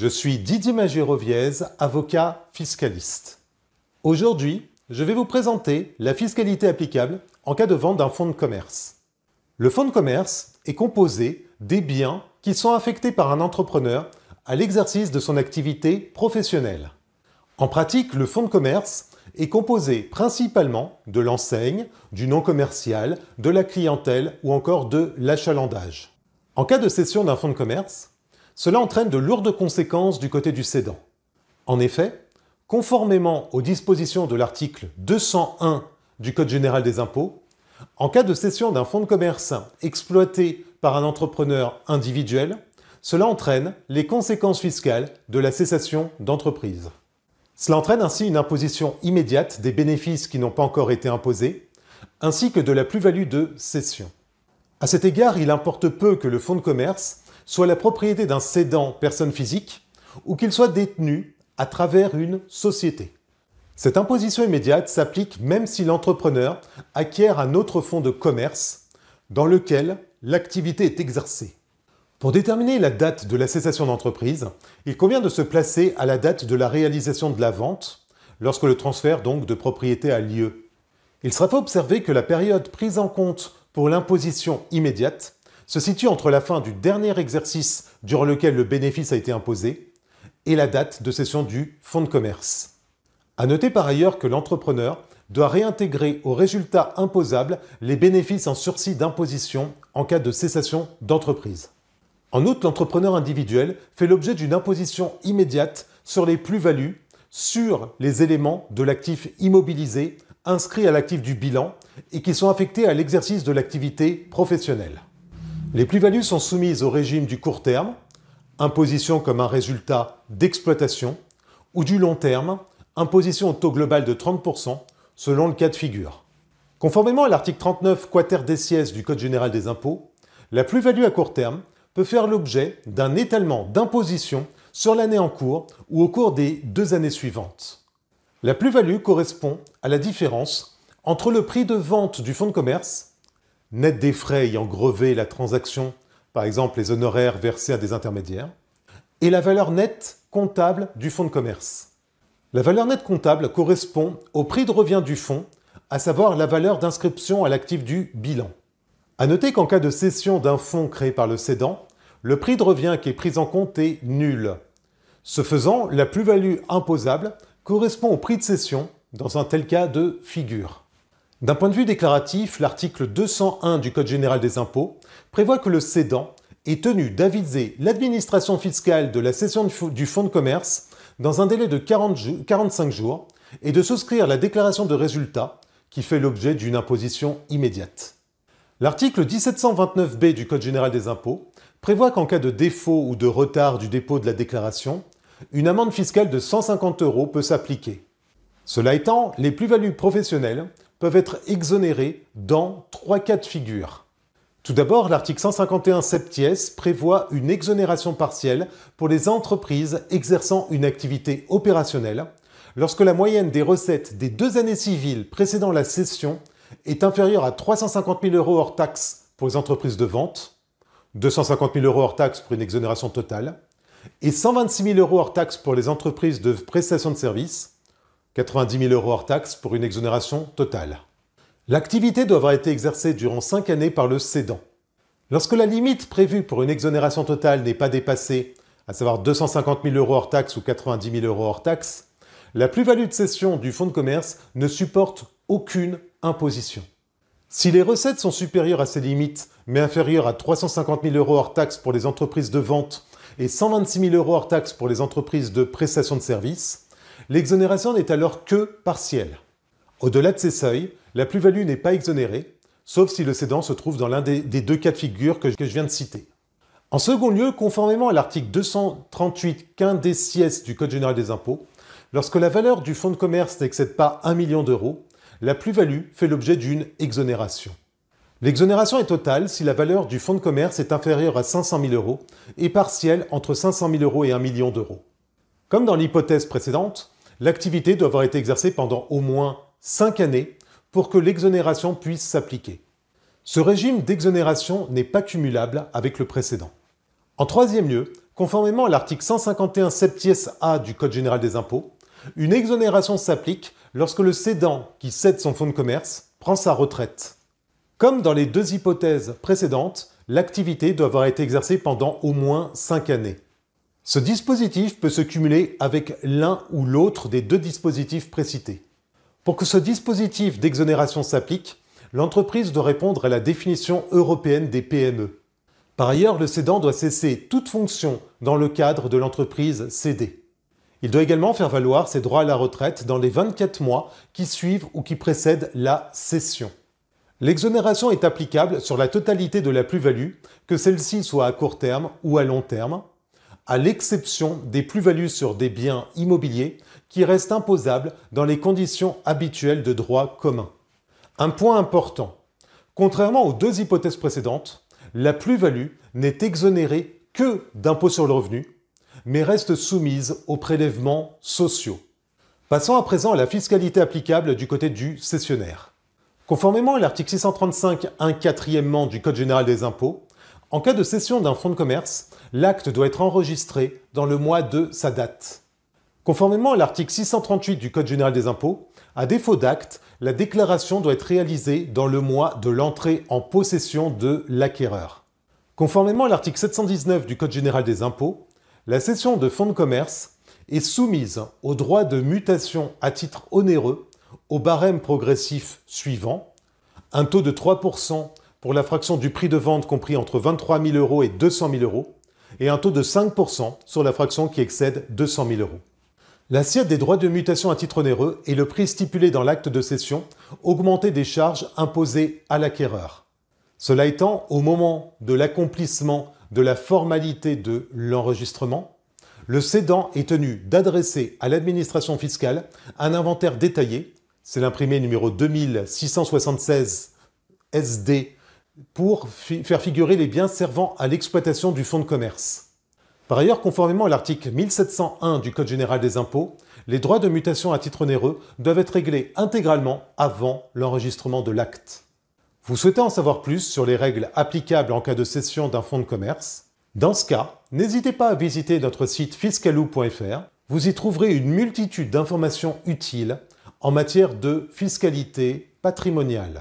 Je suis Didier Magéroviez, avocat fiscaliste. Aujourd'hui, je vais vous présenter la fiscalité applicable en cas de vente d'un fonds de commerce. Le fonds de commerce est composé des biens qui sont affectés par un entrepreneur à l'exercice de son activité professionnelle. En pratique, le fonds de commerce est composé principalement de l'enseigne, du nom commercial, de la clientèle ou encore de l'achalandage. En cas de cession d'un fonds de commerce, cela entraîne de lourdes conséquences du côté du cédant. En effet, conformément aux dispositions de l'article 201 du Code général des impôts, en cas de cession d'un fonds de commerce exploité par un entrepreneur individuel, cela entraîne les conséquences fiscales de la cessation d'entreprise. Cela entraîne ainsi une imposition immédiate des bénéfices qui n'ont pas encore été imposés, ainsi que de la plus-value de cession. À cet égard, il importe peu que le fonds de commerce soit la propriété d'un cédant personne physique ou qu'il soit détenu à travers une société. Cette imposition immédiate s'applique même si l'entrepreneur acquiert un autre fonds de commerce dans lequel l'activité est exercée. Pour déterminer la date de la cessation d'entreprise, il convient de se placer à la date de la réalisation de la vente, lorsque le transfert donc de propriété a lieu. Il sera fait observer que la période prise en compte pour l'imposition immédiate se situe entre la fin du dernier exercice durant lequel le bénéfice a été imposé et la date de cession du fonds de commerce. À noter par ailleurs que l'entrepreneur doit réintégrer au résultat imposable les bénéfices en sursis d'imposition en cas de cessation d'entreprise. En outre, l'entrepreneur individuel fait l'objet d'une imposition immédiate sur les plus-values sur les éléments de l'actif immobilisé inscrits à l'actif du bilan et qui sont affectés à l'exercice de l'activité professionnelle. Les plus-values sont soumises au régime du court terme, imposition comme un résultat d'exploitation, ou du long terme, imposition au taux global de 30% selon le cas de figure. Conformément à l'article 39 quater des du Code général des impôts, la plus-value à court terme peut faire l'objet d'un étalement d'imposition sur l'année en cours ou au cours des deux années suivantes. La plus-value correspond à la différence entre le prix de vente du fonds de commerce net des frais ayant grevé la transaction, par exemple les honoraires versés à des intermédiaires, et la valeur nette comptable du fonds de commerce. La valeur nette comptable correspond au prix de revient du fonds, à savoir la valeur d'inscription à l'actif du bilan. A noter qu'en cas de cession d'un fonds créé par le cédant, le prix de revient qui est pris en compte est nul. Ce faisant, la plus-value imposable correspond au prix de cession dans un tel cas de figure. D'un point de vue déclaratif, l'article 201 du Code général des impôts prévoit que le cédant est tenu d'aviser l'administration fiscale de la cession du fonds de commerce dans un délai de 45 jours et de souscrire la déclaration de résultat qui fait l'objet d'une imposition immédiate. L'article 1729b du Code général des impôts prévoit qu'en cas de défaut ou de retard du dépôt de la déclaration, une amende fiscale de 150 euros peut s'appliquer. Cela étant, les plus-values professionnelles peuvent être exonérés dans trois cas de figure. Tout d'abord, l'article 151 septies prévoit une exonération partielle pour les entreprises exerçant une activité opérationnelle lorsque la moyenne des recettes des deux années civiles précédant la cession est inférieure à 350 000 euros hors taxes pour les entreprises de vente, 250 000 euros hors taxes pour une exonération totale, et 126 000 euros hors taxes pour les entreprises de prestation de services, 90 000 euros hors taxes pour une exonération totale. L'activité doit avoir été exercée durant 5 années par le cédant. Lorsque la limite prévue pour une exonération totale n'est pas dépassée, à savoir 250 000 euros hors taxes ou 90 000 euros hors taxes, la plus-value de cession du fonds de commerce ne supporte aucune imposition. Si les recettes sont supérieures à ces limites, mais inférieures à 350 000 euros hors taxes pour les entreprises de vente et 126 000 euros hors taxes pour les entreprises de prestation de services, L'exonération n'est alors que partielle. Au-delà de ces seuils, la plus-value n'est pas exonérée, sauf si le cédant se trouve dans l'un des, deux cas de figure que, je viens de citer. En second lieu, conformément à l'article 238 15 des sièges du Code général des impôts, lorsque la valeur du fonds de commerce n'excède pas 1 million d'euros, la plus-value fait l'objet d'une exonération. L'exonération est totale si la valeur du fonds de commerce est inférieure à 500 000 euros et partielle entre 500 000 euros et 1 million d'euros. Comme dans l'hypothèse précédente, l'activité doit avoir été exercée pendant au moins 5 années pour que l'exonération puisse s'appliquer. Ce régime d'exonération n'est pas cumulable avec le précédent. En troisième lieu, Conformément à l'article 151 septies A du Code général des impôts, une exonération s'applique lorsque le cédant qui cède son fonds de commerce prend sa retraite. Comme dans les deux hypothèses précédentes, l'activité doit avoir été exercée pendant au moins 5 années. Ce dispositif peut se cumuler avec l'un ou l'autre des deux dispositifs précités. Pour que ce dispositif d'exonération s'applique, l'entreprise doit répondre à la définition européenne des PME. Par ailleurs, le cédant doit cesser toute fonction dans le cadre de l'entreprise cédée. Il doit également faire valoir ses droits à la retraite dans les 24 mois qui suivent ou qui précèdent la cession. L'exonération est applicable sur la totalité de la plus-value, que celle-ci soit à court terme ou à long terme, à l'exception des plus-values sur des biens immobiliers qui reste imposable dans les conditions habituelles de droit commun. Un point important. Contrairement aux deux hypothèses précédentes, la plus-value n'est exonérée que d'impôt sur le revenu, mais reste soumise aux prélèvements sociaux. Passons à présent à la fiscalité applicable du côté du cessionnaire. Conformément à l'article 635 1 quatrièmement du Code général des impôts, en cas de cession d'un fonds de commerce, l'acte doit être enregistré dans le mois de sa date. Conformément à l'article 638 du Code général des impôts, à défaut d'acte, la déclaration doit être réalisée dans le mois de l'entrée en possession de l'acquéreur. Conformément à l'article 719 du Code général des impôts, la cession de fonds de commerce est soumise au droit de mutation à titre onéreux au barème progressif suivant, un taux de 3% pour la fraction du prix de vente compris entre 23 000 euros et 200 000 euros, et un taux de 5% sur la fraction qui excède 200 000 euros. L'assiette des droits de mutation à titre onéreux est le prix stipulé dans l'acte de cession, augmenté des charges imposées à l'acquéreur. Cela étant, au moment de l'accomplissement de la formalité de l'enregistrement, le cédant est tenu d'adresser à l'administration fiscale un inventaire détaillé, c'est l'imprimé numéro 2676 SD, pour faire figurer les biens servant à l'exploitation du fonds de commerce. Par ailleurs, conformément à l'article 1701 du Code général des impôts, les droits de mutation à titre onéreux doivent être réglés intégralement avant l'enregistrement de l'acte. Vous souhaitez en savoir plus sur les règles applicables en cas de cession d'un fonds de commerce? Dans ce cas, n'hésitez pas à visiter notre site fiscalou.fr. Vous y trouverez une multitude d'informations utiles en matière de fiscalité patrimoniale.